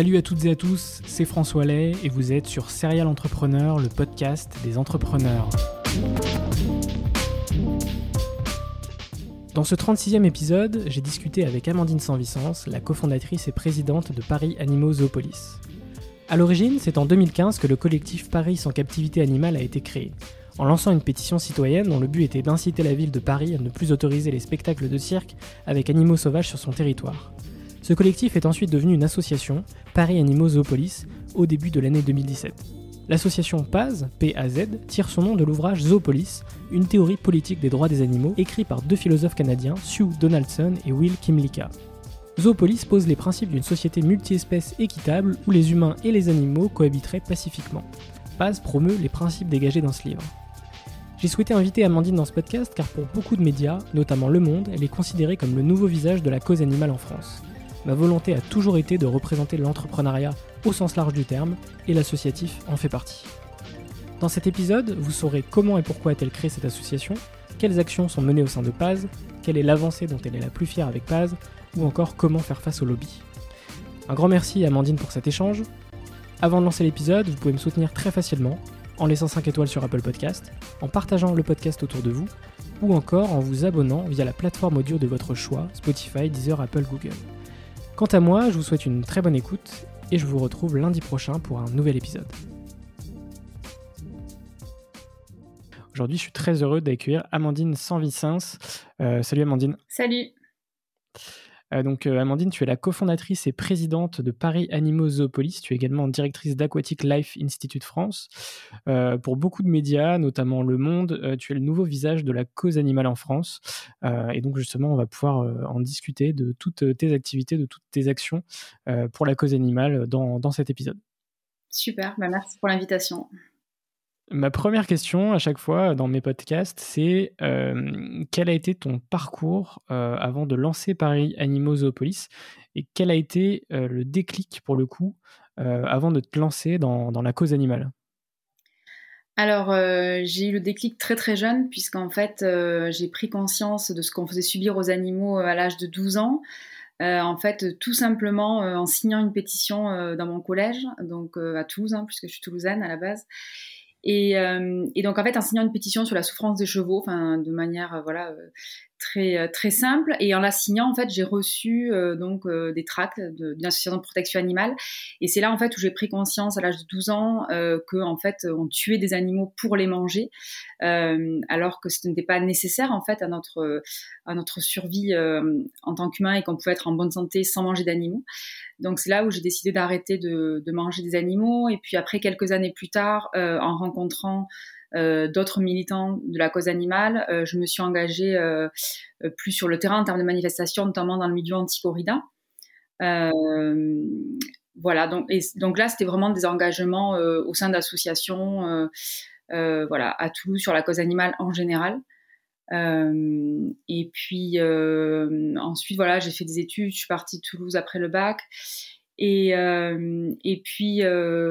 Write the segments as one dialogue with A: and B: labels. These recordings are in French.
A: Salut à toutes et à tous, c'est François Lay et vous êtes sur Serial Entrepreneur, le podcast des entrepreneurs. Dans ce 36e épisode, j'ai discuté avec Amandine Sanvicence, la cofondatrice et présidente de Paris Animaux Zoopolis. A l'origine, c'est en 2015 que le collectif Paris sans captivité animale a été créé, en lançant une pétition citoyenne dont le but était d'inciter la ville de Paris à ne plus autoriser les spectacles de cirque avec animaux sauvages sur son territoire. Ce collectif est ensuite devenu une association, Paris Animaux Zoopolis, au début de l'année 2017. L'association PAZ, PAZ, tire son nom de l'ouvrage Zoopolis, une théorie politique des droits des animaux, écrit par deux philosophes canadiens, Sue Donaldson et Will Kimlicka. Zoopolis pose les principes d'une société multi-espèces équitable où les humains et les animaux cohabiteraient pacifiquement. Paz promeut les principes dégagés dans ce livre. J'ai souhaité inviter Amandine dans ce podcast car pour beaucoup de médias, notamment Le Monde, elle est considérée comme le nouveau visage de la cause animale en France ma volonté a toujours été de représenter l'entrepreneuriat au sens large du terme, et l'associatif en fait partie. Dans cet épisode, vous saurez comment et pourquoi a-t-elle créé cette association, quelles actions sont menées au sein de Paz, quelle est l'avancée dont elle est la plus fière avec Paz, ou encore comment faire face au lobby. Un grand merci à Amandine pour cet échange. Avant de lancer l'épisode, vous pouvez me soutenir très facilement en laissant 5 étoiles sur Apple Podcast, en partageant le podcast autour de vous, ou encore en vous abonnant via la plateforme audio de votre choix, Spotify, Deezer, Apple, Google. Quant à moi, je vous souhaite une très bonne écoute et je vous retrouve lundi prochain pour un nouvel épisode. Aujourd'hui, je suis très heureux d'accueillir Amandine Sanvicens. Euh, salut Amandine.
B: Salut.
A: Euh, donc, euh, Amandine, tu es la cofondatrice et présidente de Paris Animaux Zoopolis. Tu es également directrice d'Aquatic Life Institute France. Euh, pour beaucoup de médias, notamment Le Monde, tu es le nouveau visage de la cause animale en France. et donc, justement, on va pouvoir en discuter de toutes tes activités, de toutes tes actions pour la cause animale dans, dans cet épisode.
B: Super, bah, merci pour l'invitation.
A: Ma première question à chaque fois dans mes podcasts, c'est euh, quel a été ton parcours euh, avant de lancer Paris Animaux Zoopolis et quel a été euh, le déclic pour le coup avant de te lancer dans, dans la cause animale?
B: Alors, j'ai eu le déclic très très jeune, puisqu'en fait, j'ai pris conscience de ce qu'on faisait subir aux animaux à l'âge de 12 ans. en fait, tout simplement en signant une pétition dans mon collège, donc à Toulouse, hein, puisque je suis toulousaine à la base. Et, euh, et, donc en fait, en signant une pétition sur la souffrance des chevaux, enfin de manière euh, voilà euh, très euh, très simple. Et en la signant, en fait, j'ai reçu euh, donc euh, des tracts d'une association de protection animale. Et c'est là en fait où j'ai pris conscience à l'âge de 12 ans que en fait on tuait des animaux pour les manger, alors que ce n'était pas nécessaire en fait à notre à notre survie en tant qu'humain et qu'on pouvait être en bonne santé sans manger d'animaux. Donc c'est là où j'ai décidé d'arrêter de, manger des animaux. Et puis après quelques années plus tard, en rencontrant euh, d'autres militants de la cause animale. Euh, je me suis engagée euh, plus sur le terrain en termes de manifestations, notamment dans le milieu anti-corrida. voilà, donc là, c'était vraiment des engagements au sein d'associations, voilà, à Toulouse sur la cause animale en général. et puis ensuite, voilà, j'ai fait des études. Je suis partie de Toulouse après le bac. Et, et puis,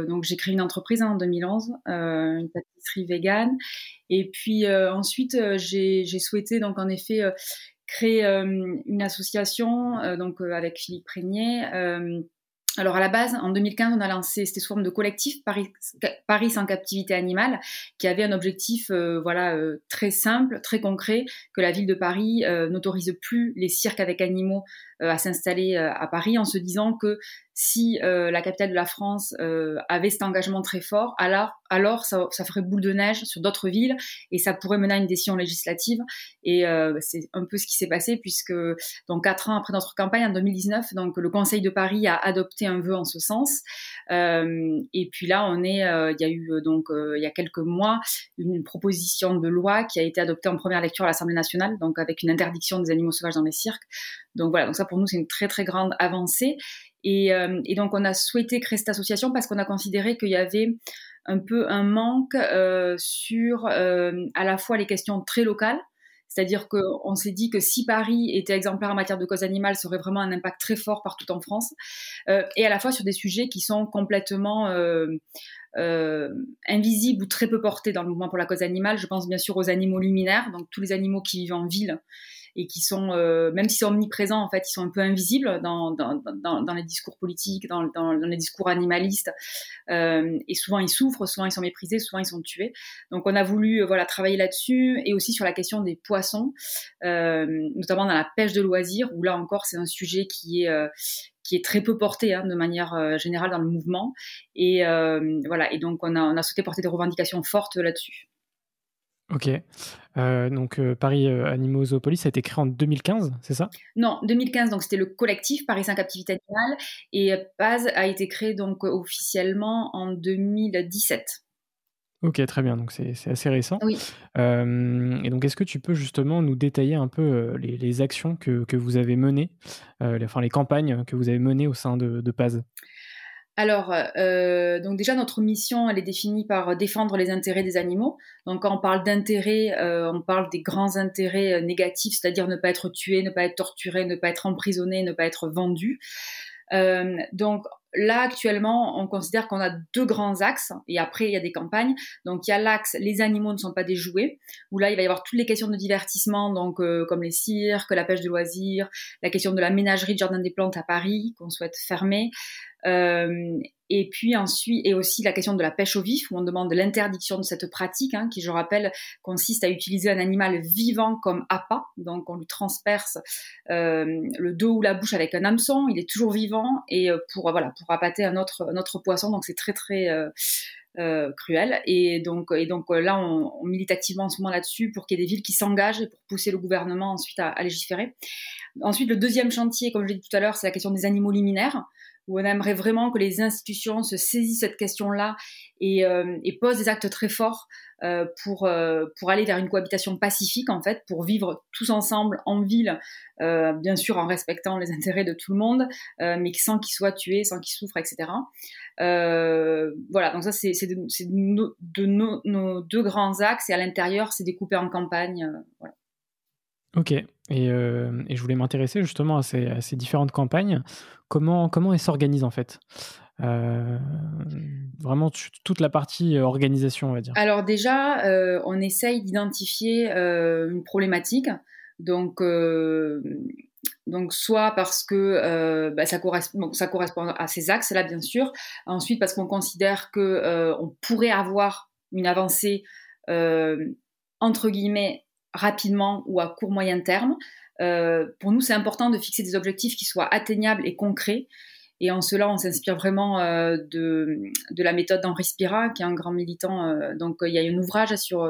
B: donc j'ai créé une entreprise hein, en 2011, une pâtisserie végane. Et puis ensuite, j'ai souhaité donc en effet créer une association donc avec Philippe Prégnier alors à la base, en 2015, on a lancé, sous forme de collectif Paris, sans captivité animale, qui avait un objectif, euh, voilà, euh, très simple, très concret, que la ville de Paris euh, n'autorise plus les cirques avec animaux à s'installer à Paris, en se disant que si la capitale de la France avait cet engagement très fort, alors alors ça, ferait boule de neige sur d'autres villes et ça pourrait mener à une décision législative. Et euh, c'est un peu ce qui s'est passé puisque donc quatre ans après notre campagne en 2019, donc le Conseil de Paris a adopté un vœu en ce sens. Euh, et puis là, on est, euh, il y a eu donc il y a quelques mois une proposition de loi qui a été adoptée en première lecture à l'Assemblée nationale, donc avec une interdiction des animaux sauvages dans les cirques. Donc voilà, donc ça pour nous c'est une très très grande avancée. Et, et, donc on a souhaité créer cette association parce qu'on a considéré qu'il y avait un peu un manque euh, sur euh, à la fois les questions très locales, c'est-à-dire qu'on s'est dit que si Paris était exemplaire en matière de cause animale, ça aurait vraiment un impact très fort partout en France, euh, et à la fois sur des sujets qui sont complètement invisibles ou très peu portés dans le mouvement pour la cause animale. Je pense bien sûr aux animaux luminaires, donc tous les animaux qui vivent en ville et qui sont, euh, même s'ils sont omniprésents, en fait, ils sont un peu invisibles dans, les discours politiques, dans, les discours animalistes. Euh, et souvent, ils souffrent, souvent, ils sont méprisés, souvent, ils sont tués. Donc, on a voulu euh, voilà, travailler là-dessus et aussi sur la question des poissons, notamment dans la pêche de loisirs, où là encore, c'est un sujet qui est, qui est très peu porté hein, de manière générale dans le mouvement. Et voilà, et donc on a souhaité porter des revendications fortes là-dessus.
A: Ok. Euh, donc euh, Paris euh, Animaux Zoopolis a été créé en 2015, c'est ça?
B: Non, 2015, donc c'était le collectif Paris sans captivité animale et PAZ a été créé donc officiellement en 2017.
A: Ok, très bien, donc c'est assez récent.
B: Oui.
A: et donc est-ce que tu peux justement nous détailler un peu les, actions que, que, vous avez menées, les, enfin les campagnes que vous avez menées au sein de, de PAZ?
B: Alors, euh, donc déjà notre mission, elle est définie par défendre les intérêts des animaux. Donc quand on parle d'intérêts, euh, on parle des grands intérêts euh, négatifs, c'est-à-dire ne pas être tué, ne pas être torturé, ne pas être emprisonné, ne pas être vendu. donc là actuellement, on considère qu'on a deux grands axes et après il y a des campagnes. Donc il y a l'axe les animaux ne sont pas des jouets où là il va y avoir toutes les questions de divertissement donc comme les cirques, la pêche de loisirs, la question de la ménagerie de jardin des plantes à Paris qu'on souhaite fermer, euh, et puis ensuite, et aussi la question de la pêche au vif, où on demande l'interdiction de cette pratique, hein, qui, je rappelle, consiste à utiliser un animal vivant comme appât. Donc, on lui transperce euh, le dos ou la bouche avec un hameçon. Il est toujours vivant et euh, pour voilà pour appâter un autre poisson. Donc, c'est très très euh, cruel. Et donc, et donc là, on, milite activement en ce moment là-dessus pour qu'il y ait des villes qui s'engagent et pour pousser le gouvernement ensuite à légiférer. Ensuite, le deuxième chantier, comme je l'ai dit tout à l'heure, c'est la question des animaux liminaires où on aimerait vraiment que les institutions se saisissent cette question-là et, euh, posent des actes très forts euh, pour, euh, pour aller vers une cohabitation pacifique, en fait, pour vivre tous ensemble en ville, euh, bien sûr en respectant les intérêts de tout le monde, mais sans qu'ils soient tués, sans qu'ils souffrent, etc. voilà, donc ça, c'est de, nos, deux grands axes, et à l'intérieur, c'est découpé en campagne. voilà.
A: Ok, et, euh, et, je voulais m'intéresser justement à ces, différentes campagnes. Comment, comment elles s'organisent en fait? Euh, Vraiment toute la partie euh, organisation, on va dire.
B: Alors déjà, euh, on essaye d'identifier euh, une problématique. Donc, euh, donc soit parce que bah, ça, correspond, à ces axes-là, bien sûr. Ensuite, parce qu'on considère que on pourrait avoir une avancée entre guillemets rapidement ou à court moyen terme. Euh, pour nous, c'est important de fixer des objectifs qui soient atteignables et concrets. Et en cela, on s'inspire vraiment euh, de, de, la méthode d'Henri Spira, qui est un grand militant. Euh, donc, il y a un ouvrage sur,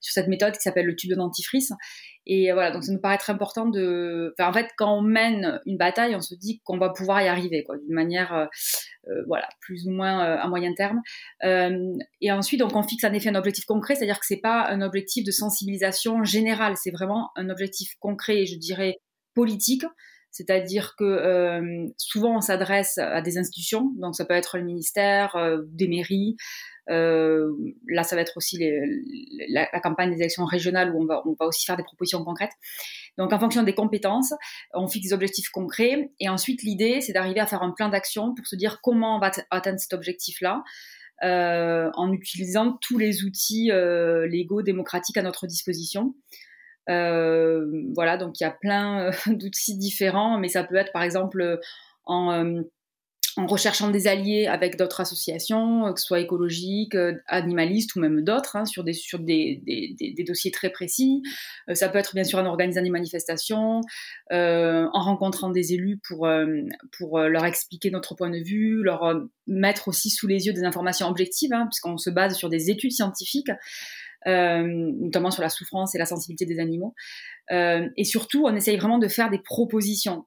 B: sur cette méthode qui s'appelle le tube de dentifrice. Et voilà, donc ça nous paraît être important de. En fait, quand on mène une bataille, on se dit qu'on va pouvoir y arriver, quoi, d'une manière, euh, euh voilà, plus ou moins euh, à moyen terme. Et ensuite, donc, on fixe en effet un objectif concret, c'est-à-dire que c'est pas un objectif de sensibilisation générale, c'est vraiment un objectif concret, je dirais politique. c'est-à-dire que souvent on s'adresse à des institutions, donc ça peut être le ministère, des mairies. Là, ça va être aussi la, campagne des élections régionales où on va, on va aussi faire des propositions concrètes. Donc, en fonction des compétences, on fixe des objectifs concrets. Et ensuite, l'idée, c'est d'arriver à faire un plan d'action pour se dire comment on va atteindre cet objectif-là. Euh, en utilisant tous les outils euh, légaux démocratiques à notre disposition. Euh, voilà, donc il y a plein d'outils différents, mais ça peut être par exemple en en recherchant des alliés avec d'autres associations, que ce soit écologiques, euh, animalistes ou même d'autres, hein, sur, des, sur des, des, dossiers très précis. Euh, ça peut être bien sûr en organisant des manifestations, euh, en rencontrant des élus pour, pour leur expliquer notre point de vue, leur mettre aussi sous les yeux des informations objectives, hein, puisqu'on se base sur des études scientifiques. notamment sur la souffrance et la sensibilité des animaux. et surtout, on essaye vraiment de faire des propositions.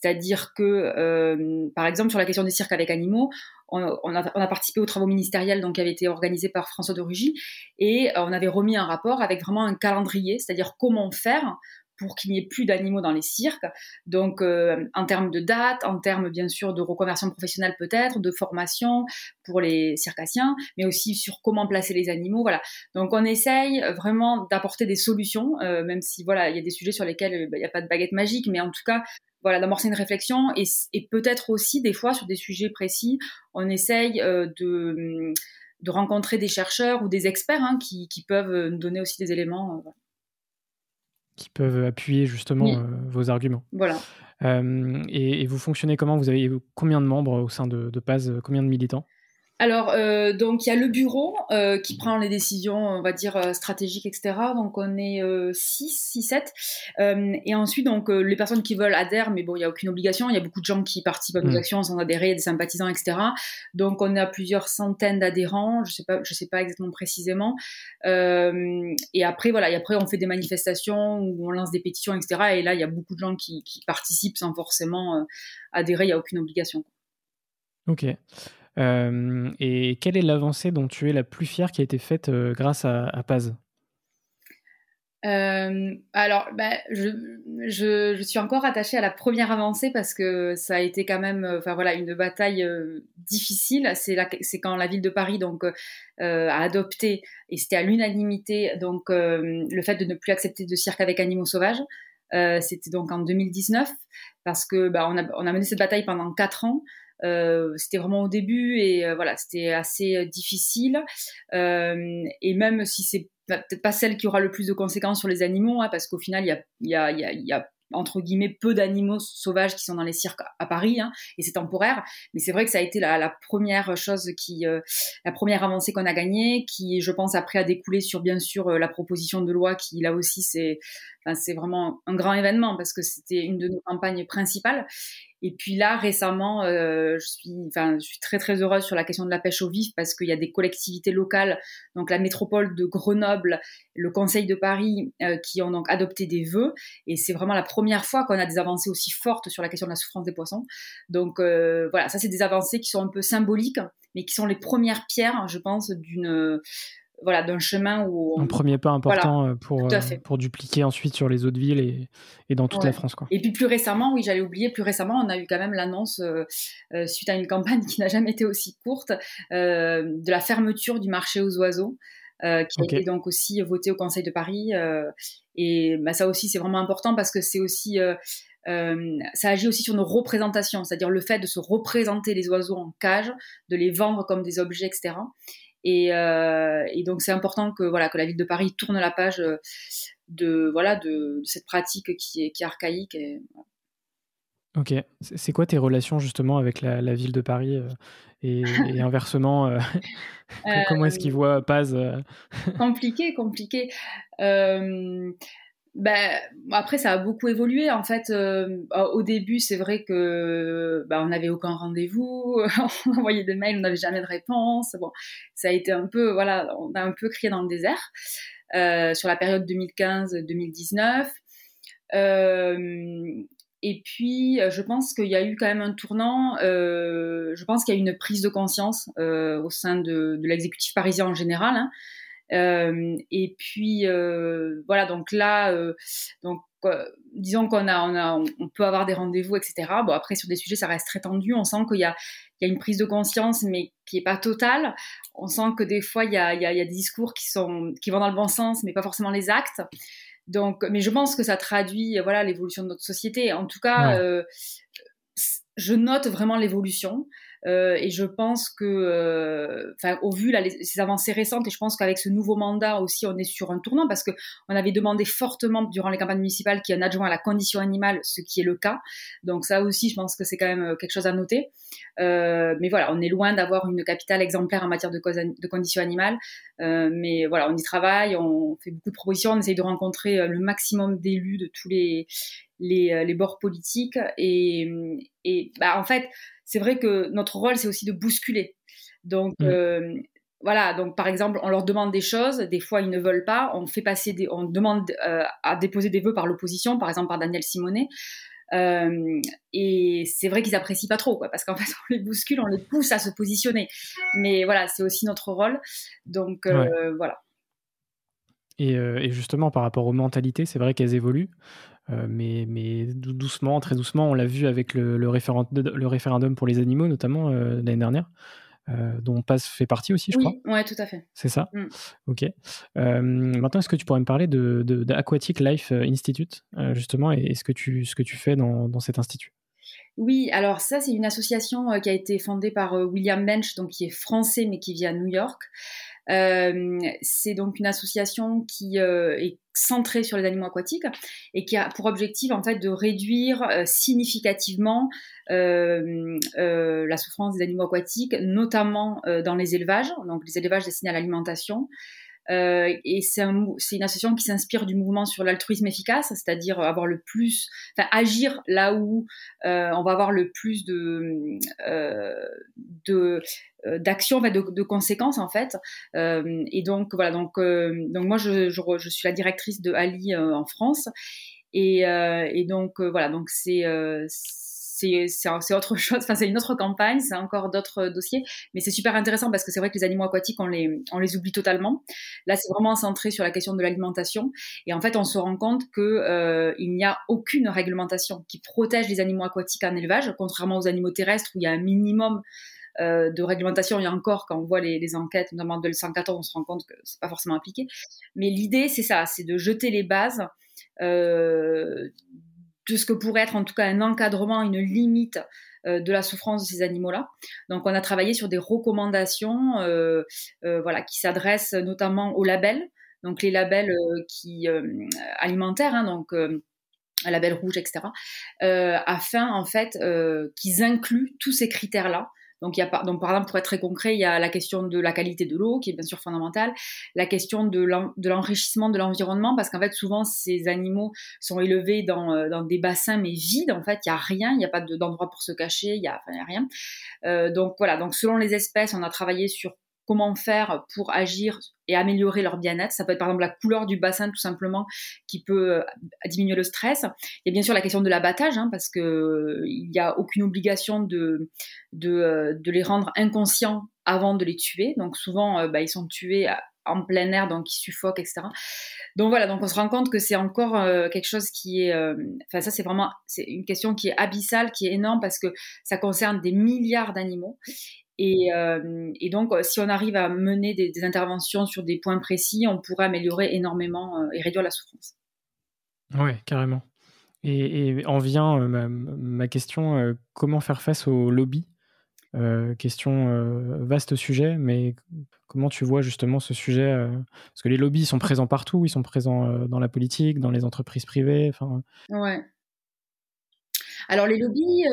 B: C'est-à-dire que, euh, par exemple, sur la question des cirques avec animaux, on, a, participé aux travaux ministériels donc, qui avaient été organisés par François de Rugy et euh, on avait remis un rapport avec vraiment un calendrier, c'est-à-dire comment faire pour qu'il n'y ait plus d'animaux dans les cirques. Donc, euh, en termes de date, en termes bien sûr de reconversion professionnelle peut-être, de formation pour les circassiens, mais aussi sur comment placer les animaux. Voilà. Donc, on essaye vraiment d'apporter des solutions, même si voilà, il y a des sujets sur lesquels il n'y a pas de baguette magique, mais en tout cas, voilà, d'amorcer une réflexion et, peut-être aussi des fois sur des sujets précis, on essaye euh, de, de, rencontrer des chercheurs ou des experts hein, qui, peuvent euh, nous donner aussi des éléments. Euh,
A: qui peuvent appuyer justement vos arguments.
B: Voilà.
A: Et, vous fonctionnez comment? Vous avez combien de membres au sein de, de PAS Combien de militants?
B: Alors, euh, donc il y a le bureau euh, qui prend les décisions, on va dire euh, stratégiques, etc. Donc on est 6, 6, 7. et ensuite, donc les personnes qui veulent adhèrent, mais bon, il n'y a aucune obligation. Il y a beaucoup de gens qui participent à nos mmh. actions sans adhérer, des sympathisants, etc. Donc on a plusieurs centaines d'adhérents. Je sais pas, je sais pas exactement précisément. et après, voilà, et après on fait des manifestations où on lance des pétitions, etc. Et là, il y a beaucoup de gens qui, qui participent sans forcément adhérer. Il n'y a aucune obligation.
A: Ok. Euh, et quelle est l'avancée dont tu es la plus fière qui a été faite euh, grâce à, Paz?
B: Euh, alors, bah, je, suis encore attachée à la première avancée parce que ça a été quand même, voilà, une bataille difficile. C'est quand la ville de Paris a adopté et c'était à l'unanimité donc le fait de ne plus accepter de cirque avec animaux sauvages. c'était donc en 2019 parce que bah, a, a mené cette bataille pendant quatre ans. Euh, c'était vraiment au début et euh, voilà, c'était assez euh, difficile. et même si c'est peut-être pas celle qui aura le plus de conséquences sur les animaux, hein, parce qu'au final, il y a, y, a, y, y a entre guillemets peu d'animaux sauvages qui sont dans les cirques à Paris hein, et c'est temporaire mais c'est vrai que ça a été la, la première chose qui la première avancée qu'on a gagnée qui je pense après a découlé sur bien sûr la proposition de loi qui là aussi c'est c'est vraiment un grand événement parce que c'était une de nos campagnes principales et puis là, récemment, euh, je, suis, enfin, je suis très très heureuse sur la question de la pêche au vif parce qu'il y a des collectivités locales, donc la métropole de Grenoble, le Conseil de Paris, euh, qui ont donc adopté des vœux. Et c'est vraiment la première fois qu'on a des avancées aussi fortes sur la question de la souffrance des poissons. Donc euh, voilà, ça c'est des avancées qui sont un peu symboliques, mais qui sont les premières pierres, je pense, d'une voilà, d'un chemin où...
A: Un premier pas important euh, pour, euh, pour dupliquer ensuite sur les autres villes et, et dans toute la France. Quoi.
B: Et puis plus récemment, oui, j'allais oublier, plus récemment, on a eu quand même l'annonce, euh, suite à une campagne qui n'a jamais été aussi courte, de la fermeture du marché aux oiseaux. qui a été donc aussi voté au Conseil de Paris. et bah, ça aussi, c'est vraiment important parce que c'est aussi... ça agit aussi sur nos représentations, c'est-à-dire le fait de se représenter les oiseaux en cage, de les vendre comme des objets, etc. Euh, et, donc c'est important que voilà que la ville de Paris tourne la page euh, de voilà de, cette pratique qui est, qui est archaïque.
A: Ok, c'est quoi tes relations justement avec la, ville de Paris euh, et, inversement Comment est-ce qu'ils voient Paz
B: Compliqué, compliqué. Ben, après, ça a beaucoup évolué. En fait, euh, au début, c'est vrai que bah, on n'avait aucun rendez-vous, on envoyait des mails, on n'avait jamais de réponse. Bon, ça a été un peu, voilà, on a un peu crié dans le désert euh, sur la période 2015-2019. Euh, et puis, je pense qu'il y a eu quand même un tournant. je pense qu'il y a eu une prise de conscience au sein de, l'exécutif parisien en général. Hein, et puis euh, voilà, donc là, euh, donc disons qu'on a, on a, on peut avoir des rendez-vous, etc. Bon, après, sur des sujets, ça reste très tendu. On sent qu'il y a, il y a une prise de conscience, mais qui est pas totale. On sent que des fois, il y a, il y a, il y a des discours qui sont, qui vont dans le bon sens, mais pas forcément les actes. Donc, mais je pense que ça traduit, voilà, l'évolution de notre société. En tout cas, euh, je note vraiment l'évolution. Euh, et je pense que, euh, enfin, au vu là, ces avancées récentes, et je pense qu'avec ce nouveau mandat aussi, on est sur un tournant parce que on avait demandé fortement durant les campagnes municipales qu'il y ait un adjoint à la condition animale, ce qui est le cas. Donc ça aussi, je pense que c'est quand même euh, quelque chose à noter. mais voilà, on est loin d'avoir une capitale exemplaire en matière de, de conditions animales. mais voilà, on y travaille, on fait beaucoup de propositions, on essaye de rencontrer le maximum d'élus de tous les les, bords politiques et, et bah, en fait c'est vrai que notre rôle, c'est aussi de bousculer. Donc, mm. euh, voilà, donc par exemple, on leur demande des choses, des fois ils ne veulent pas, on fait passer des, on demande euh, à déposer des vœux par l'opposition, par exemple par Daniel Simonet. Euh, et c'est vrai qu'ils apprécient pas trop, quoi, parce qu'en fait, on les bouscule, on les pousse à se positionner. Mais voilà, c'est aussi notre rôle. Donc voilà.
A: Et, et, justement, par rapport aux mentalités, c'est vrai qu'elles évoluent. Euh, mais, mais doucement, très doucement, on l'a vu avec le, le, le, référendum pour les animaux, notamment euh, l'année dernière. Euh, dont PAS fait partie aussi, je
B: oui,
A: crois.
B: Oui, tout à fait.
A: C'est ça? Mm. Ok. maintenant, est-ce que tu pourrais me parler de, de, Aquatic Life Institute, justement, et, ce, que tu, ce que tu fais dans, dans cet institut?
B: Oui, alors ça, c'est une association qui a été fondée par William Bench, donc qui est français mais qui vit à New York. Euh, c'est donc une association qui euh, est centrée sur les animaux aquatiques et qui a pour objectif en fait de réduire euh, significativement la souffrance des animaux aquatiques, notamment dans les élevages, donc les élevages destinés à l'alimentation. Euh, et c'est un, une association qui s'inspire du mouvement sur l'altruisme efficace, c'est-à-dire avoir le plus, enfin agir là où euh, on va avoir le plus de euh, de d'actions, de, conséquences en fait. Et donc voilà, donc donc moi je, je, je, suis la directrice de Ali en France. Et, et donc voilà, donc c'est c'est autre chose, c'est une autre campagne, c'est encore d'autres dossiers, mais c'est super intéressant parce que c'est vrai que les animaux aquatiques, on les, oublie totalement. Là, c'est vraiment centré sur la question de l'alimentation, et en fait, on se rend compte que euh, n'y a aucune réglementation qui protège les animaux aquatiques en élevage, contrairement aux animaux terrestres où il y a un minimum euh, de réglementation. Il y a encore, quand on voit les, les enquêtes, notamment de 114, on se rend compte que c'est pas forcément appliqué. Mais l'idée, c'est ça, c'est de jeter les bases euh, de ce que pourrait être en tout cas un encadrement, une limite euh, de la souffrance de ces animaux-là. Donc on a travaillé sur des recommandations euh, euh, voilà, qui s'adressent notamment aux labels, donc les labels qui, alimentaires, hein, donc un label rouge, etc., afin en fait qu'ils incluent tous ces critères-là donc, il y a, donc, par exemple, pour être très concret, il y a la question de la qualité de l'eau, qui est bien sûr fondamentale, la question de l'enrichissement de l'environnement, parce qu'en fait, souvent, ces animaux sont élevés dans, euh, dans des bassins, mais vides. En fait, il n'y a rien, il n'y a pas d'endroit pour se cacher, il n'y a, enfin, a, rien. Euh, donc, voilà. Donc, selon les espèces, on a travaillé sur comment faire pour agir et améliorer leur bien-être. Ça peut être par exemple la couleur du bassin tout simplement qui peut euh, diminuer le stress. Il y a bien sûr la question de l'abattage hein, parce que euh, il n'y a aucune obligation de, euh, de, les rendre inconscients avant de les tuer. Donc souvent bah, ils sont tués en plein air, donc ils suffoquent, etc. Donc voilà, donc on se rend compte que c'est encore quelque chose qui est, enfin ça c'est vraiment, c'est une question qui est abyssale, qui est énorme parce que ça concerne des milliards d'animaux et, euh, et, donc, euh, si on arrive à mener des, des, interventions sur des points précis, on pourrait améliorer énormément euh, et réduire la souffrance.
A: Oui, carrément. Et, et, en vient ma, ma, question, comment faire face au lobby? Question vaste sujet, mais comment tu vois justement ce sujet Parce que les lobbies sont présents partout, ils sont présents dans la politique, dans les entreprises privées. Enfin...
B: Ouais. Alors les lobbies,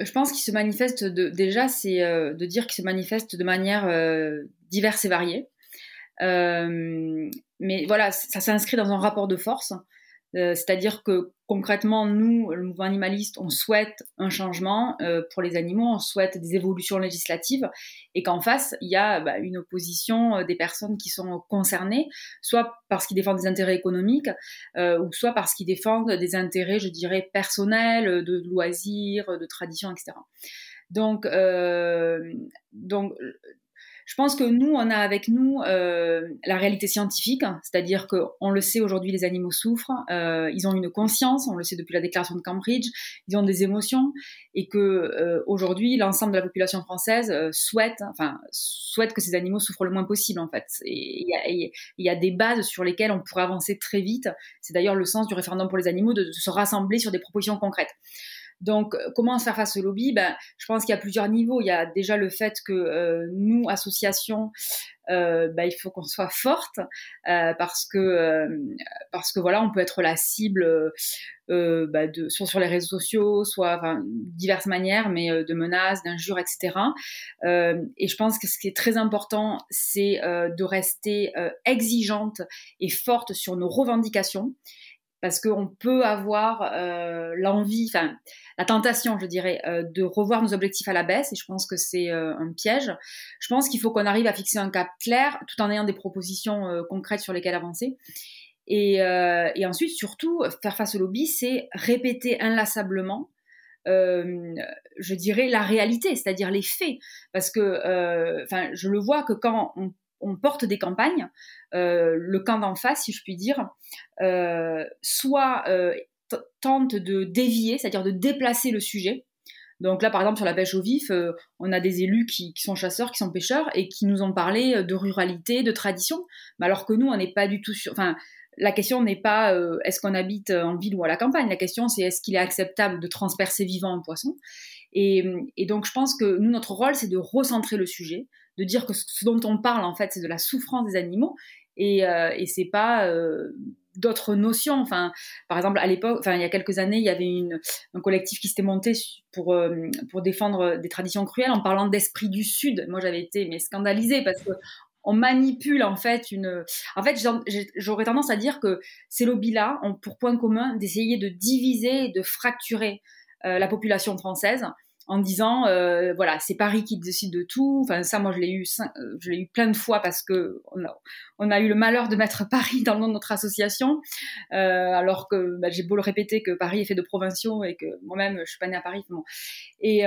B: je pense qu'il se manifeste déjà, c'est euh, de dire qu'il se manifeste de manière euh, diverse et variée. Euh, mais voilà, ça s'inscrit dans un rapport de force. Euh, c'est-à-dire que concrètement, nous, le mouvement animaliste, on souhaite un changement euh, pour les animaux, on souhaite des évolutions législatives, et qu'en face, il y a bah, une opposition euh, des personnes qui sont concernées, soit parce qu'ils défendent des intérêts économiques, ou soit parce qu'ils défendent des intérêts, je dirais, personnels, de loisirs, de tradition, etc. Donc, donc je pense que nous, on a avec nous euh, la réalité scientifique, c'est-à-dire qu'on le sait aujourd'hui, les animaux souffrent, euh, ils ont une conscience, on le sait depuis la déclaration de Cambridge, ils ont des émotions, et que euh, aujourd'hui, l'ensemble de la population française euh, souhaite, enfin, souhaite que ces animaux souffrent le moins possible, en fait. Il y, y a, des bases sur lesquelles on pourrait avancer très vite. C'est d'ailleurs le sens du référendum pour les animaux, de se rassembler sur des propositions concrètes. Donc, euh, comment faire face au lobby? Ben, Je pense qu'il y a plusieurs niveaux. Il y a déjà le fait que euh, nous, associations, euh, ben, il faut qu'on soit forte parce que parce que voilà, on peut être la cible ben, de, soit sur les réseaux sociaux, soit enfin, diverses manières, mais de menaces, d'injures, etc. et je pense que ce qui est très important, c'est de rester exigeante et forte sur nos revendications parce qu'on peut avoir euh, l'envie, enfin la tentation, je dirais, euh, de revoir nos objectifs à la baisse, et je pense que c'est euh, un piège. Je pense qu'il faut qu'on arrive à fixer un cap clair, tout en ayant des propositions concrètes sur lesquelles avancer. Et, ensuite, surtout, faire face au lobby, c'est répéter inlassablement. je dirais la réalité, c'est-à-dire les faits, parce que, enfin, je le vois que quand on on porte des campagnes, euh, le camp d'en face, si je puis dire, euh, soit euh, tente de dévier, c'est-à-dire de déplacer le sujet. Donc là, par exemple, sur la pêche au vif, on a des élus qui, sont chasseurs, qui sont pêcheurs, et qui nous ont parlé de ruralité, de tradition, mais alors que nous, on n'est pas du tout sur... Enfin, la question n'est pas est-ce qu'on habite en ville ou à la campagne, la question c'est est-ce qu'il est acceptable de transpercer vivant un poisson? Et, donc je pense que nous, notre rôle, c'est de recentrer le sujet, de dire que ce dont on parle en fait c'est de la souffrance des animaux et, euh, et c'est pas euh, d'autres notions. Enfin, par exemple, à l'époque, enfin, il y a quelques années, il y avait un collectif qui s'était monté pour, euh, pour défendre des traditions cruelles en parlant d'esprit du Sud. Moi, j'avais été mais scandalisée parce que on manipule en fait une. En fait, j'aurais tendance à dire que ces lobbies-là ont pour point commun d'essayer de diviser de fracturer la population française en disant euh, voilà c'est Paris qui décide de tout. Enfin ça moi je l'ai eu euh, je l'ai eu plein de fois parce que on a, eu le malheur de mettre Paris dans le nom de notre association. Euh, alors que bah, j'ai beau le répéter que Paris est fait de provinciaux et que moi-même je suis pas née à Paris et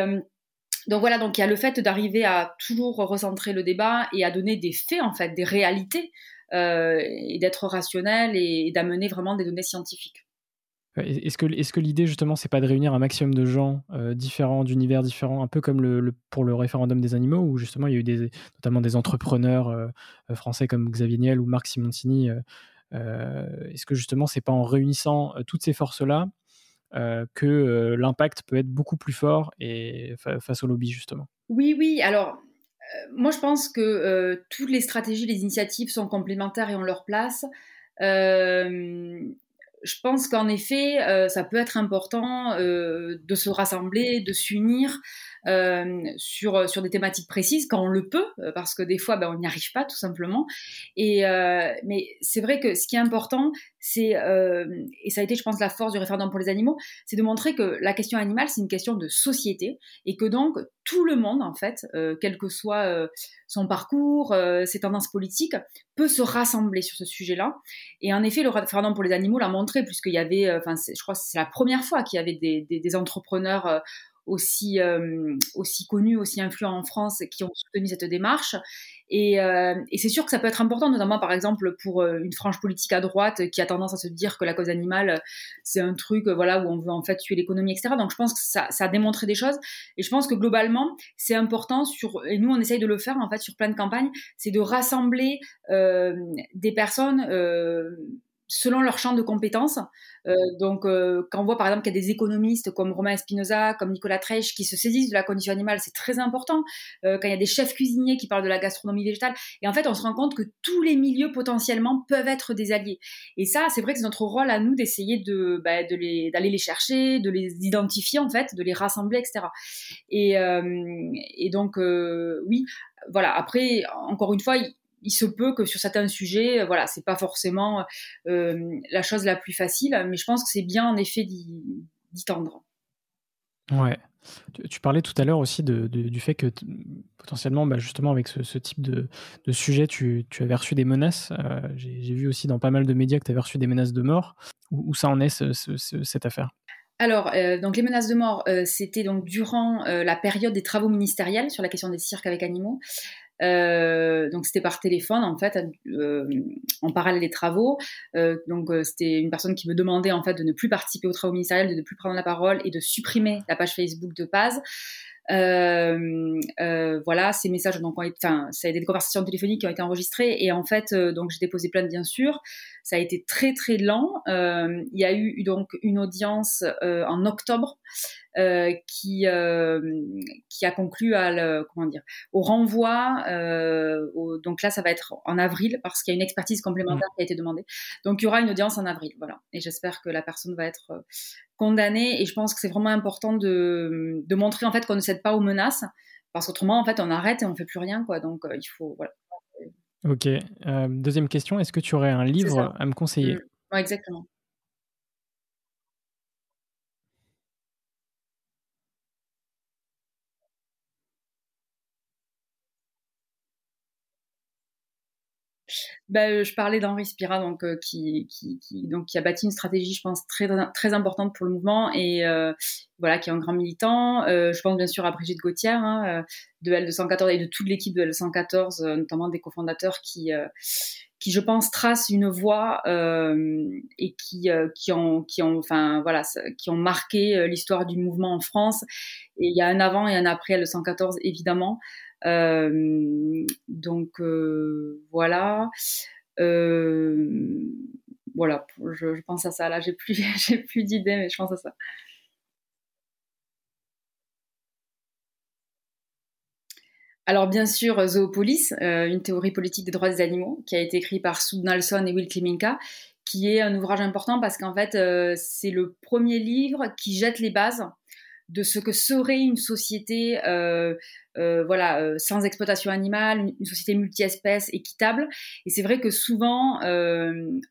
B: donc voilà donc il y a le fait d'arriver à toujours recentrer le débat et à donner des faits en fait des réalités et d'être rationnel et d'amener vraiment des données scientifiques
A: est-ce que, l'idée, justement, c'est pas de réunir un maximum de gens euh, différents, d'univers différents, un peu comme pour le référendum des animaux, où justement il y a eu notamment des entrepreneurs euh, euh, français comme Xavier Niel ou Marc Simoncini Est-ce que justement, c'est pas en réunissant toutes ces forces-là que l'impact peut être beaucoup plus fort et face au lobby, justement?
B: Oui, oui. Alors, moi, je pense que toutes les stratégies, les initiatives sont complémentaires et ont leur place. Euh, je pense qu'en effet, euh, ça peut être important euh, de se rassembler, de s'unir sur, sur des thématiques précises quand on le peut, parce que des fois, ben, on n'y arrive pas tout simplement. Et, mais c'est vrai que ce qui est important, c'est, et ça a été, je pense, la force du référendum pour les animaux, c'est de montrer que la question animale, c'est une question de société, et que donc tout le monde, en fait, quel que soit son parcours, ses tendances politiques, peut se rassembler sur ce sujet-là. Et en effet, le référendum pour les animaux l'a montré, puisqu'il y avait, euh, enfin, je crois que c'est la première fois qu'il y avait des, des, entrepreneurs euh, aussi, euh, aussi connus, aussi influents en France qui ont soutenu cette démarche. Et, euh, et c'est sûr que ça peut être important, notamment par exemple pour euh, une frange politique à droite qui a tendance à se dire que la cause animale, c'est un truc voilà, où on veut en fait tuer l'économie, etc. Donc je pense que ça, a démontré des choses. Et je pense que globalement, c'est important, sur, et nous on essaye de le faire en fait sur plein de campagnes, c'est de rassembler des personnes selon leur champ de compétences. Euh, donc, euh, quand on voit par exemple qu'il y a des économistes comme Romain Espinoza, comme Nicolas Treich, qui se saisissent de la condition animale, c'est très important. Euh, quand il y a des chefs cuisiniers qui parlent de la gastronomie végétale, et en fait, on se rend compte que tous les milieux potentiellement peuvent être des alliés. Et ça, c'est vrai que c'est notre rôle à nous d'essayer de, bah, d'aller les chercher, de les identifier en fait, de les rassembler, etc. Et, donc, oui, voilà. Après, encore une fois, se peut que sur certains sujets, euh, voilà, c'est pas forcément euh, la chose la plus facile, mais je pense que c'est bien en effet d'y tendre.
A: Ouais. Tu, parlais tout à l'heure aussi du fait que potentiellement, bah, justement, avec ce, type de, sujet, tu, avais reçu des menaces. Euh, j'ai vu aussi dans pas mal de médias que tu avais reçu des menaces de mort. Où, ça en est, cette affaire?
B: Alors, donc les menaces de mort, c'était donc durant la période des travaux ministériels sur la question des cirques avec animaux. Euh, donc c'était par téléphone en fait, euh, en parallèle des travaux. Euh, donc c'était une personne qui me demandait en fait de ne plus participer aux travaux ministériels, de ne plus prendre la parole et de supprimer la page Facebook de Paz. Voilà, ces messages donc, enfin, ça a été des conversations téléphoniques qui ont été enregistrées et en fait, donc j'ai déposé plainte bien sûr. Ça a été très très lent. Il y a eu donc une audience en octobre euh, qui euh, qui a conclu à le, comment dire au renvoi. Euh, donc là, ça va être en avril parce qu'il y a une expertise complémentaire qui a été demandée. Donc il y aura une audience en avril, voilà. Et j'espère que la personne va être condamnée. Et je pense que c'est vraiment important de, de montrer en fait qu'on ne cède pas aux menaces parce qu'autrement en fait on arrête et on fait plus rien quoi. Donc il faut voilà.
A: Ok. deuxième question, est-ce que tu aurais un livre à me conseiller?
B: Mmh. Exactement. Bah, je parlais d'Henri Spira, euh, donc qui a bâti une stratégie, je pense très importante pour le mouvement et euh, voilà, qui est un grand militant. Euh, je pense bien sûr à Brigitte Gauthier hein, de L214 et de toute l'équipe de L214, notamment des cofondateurs qui je pense tracent une voie et qui ont marqué l'histoire du mouvement en France. Il y a un avant et un après L214 évidemment. Euh, donc euh, voilà. Euh, voilà, je, pense à ça. Là, j'ai plus, d'idées, mais je pense à ça. Alors bien sûr, Zoopolis, une théorie politique des droits des animaux, qui a été écrit par Sue Nelson et Will Kliminka, qui est un ouvrage important parce qu'en fait, c'est le premier livre qui jette les bases de ce que serait une société euh, euh, voilà euh, sans exploitation animale, une, société multi-espèces équitable. Et c'est vrai que souvent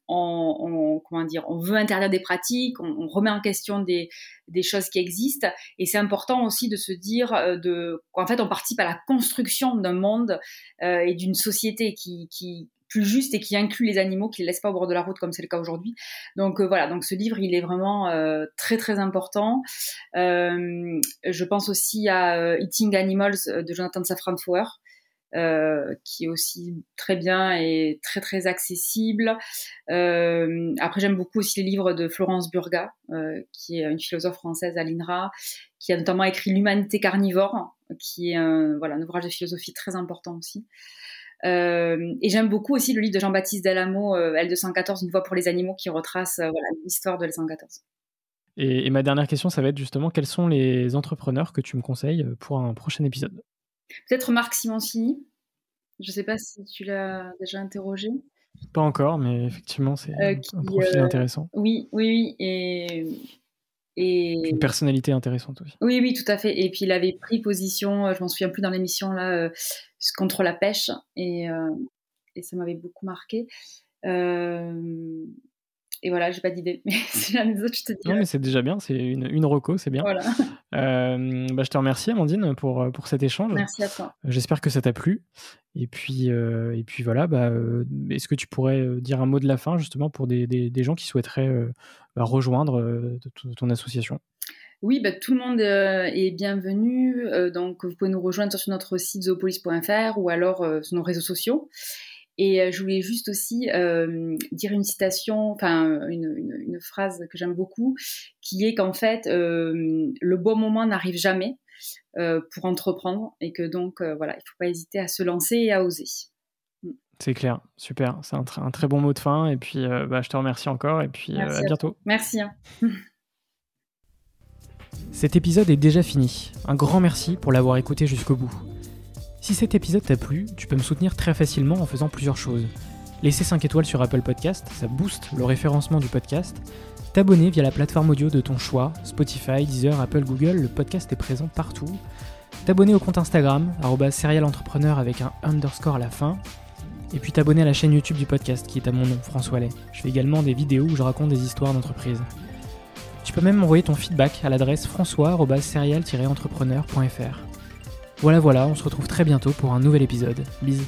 B: on, comment dire, on veut interdire des pratiques, on, remet en question des, des choses qui existent. Et c'est important aussi de se dire de qu'en fait on participe à la construction d'un monde et d'une société qui, qui plus juste et qui inclut les animaux, qui ne laissent pas au bord de la route comme c'est le cas aujourd'hui. Donc euh, voilà, donc ce livre, il est vraiment euh, très très important. Euh, je pense aussi à Eating Animals de Jonathan Safran Foer. qui est aussi très bien et très très accessible. après, j'aime beaucoup aussi les livres de Florence Burga, qui est une philosophe française à l'INRA, qui a notamment écrit L'humanité carnivore, qui est voilà, un ouvrage de philosophie très important aussi. Euh, et j'aime beaucoup aussi le livre de Jean-Baptiste Delamo, euh, L214, Une voix pour les animaux, qui retrace euh, l'histoire de L214.
A: Et, ma dernière question, ça va être justement quels sont les entrepreneurs que tu me conseilles pour un prochain épisode?
B: Peut-être Marc Simoncini. Je ne sais pas si tu l'as déjà interrogé.
A: Pas encore, mais effectivement, c'est un profil intéressant.
B: Oui, oui, oui. Et
A: et... Une personnalité intéressante aussi.
B: Oui, oui, tout à fait. Et puis il avait pris position, je m'en souviens plus dans l'émission là, contre la pêche et, euh, et ça m'avait beaucoup marqué. Euh, et voilà, j'ai pas d'idée, mais si jamais autres, je te dis.
A: Non, mais c'est déjà bien, c'est une, une reco, c'est bien. Voilà. Euh, bah, je te remercie, Amandine, pour, pour cet échange.
B: Merci à toi.
A: J'espère que ça t'a plu. Et puis, et puis voilà, bah, est-ce que tu pourrais dire un mot de la fin, justement, pour des, des, des gens qui souhaiteraient bah, rejoindre ton association?
B: Oui, bah, tout le monde euh, est bienvenu. Euh, donc, vous pouvez nous rejoindre sur notre site zoopolis.fr ou alors euh, sur nos réseaux sociaux. Et je voulais juste aussi dire une citation, enfin une, phrase que j'aime beaucoup, qui est qu'en fait, le bon moment n'arrive jamais pour entreprendre et que donc, voilà, il ne faut pas hésiter à se lancer et à oser.
A: Mm. C'est clair, super. C'est un, très bon mot de fin. Et puis, bah, je te remercie encore. Et puis, à, bientôt.
B: Merci. Hein.
A: Cet épisode est déjà fini. Un grand merci pour l'avoir écouté jusqu'au bout. Si cet épisode t'a plu, tu peux me soutenir très facilement en faisant plusieurs choses. Laisser 5 étoiles sur Apple Podcast, ça booste le référencement du podcast. T'abonner via la plateforme audio de ton choix, Spotify, Deezer, Apple, Google, le podcast est présent partout. T'abonner au compte Instagram, serialentrepreneur avec un underscore à la fin. Et puis t'abonner à la chaîne YouTube du podcast qui est à mon nom, François Lay. Je fais également des vidéos où je raconte des histoires d'entreprise. Tu peux même m'envoyer ton feedback à l'adresse françois-serial-entrepreneur.fr. Voilà voilà, on se retrouve très bientôt pour un nouvel épisode. Bisous.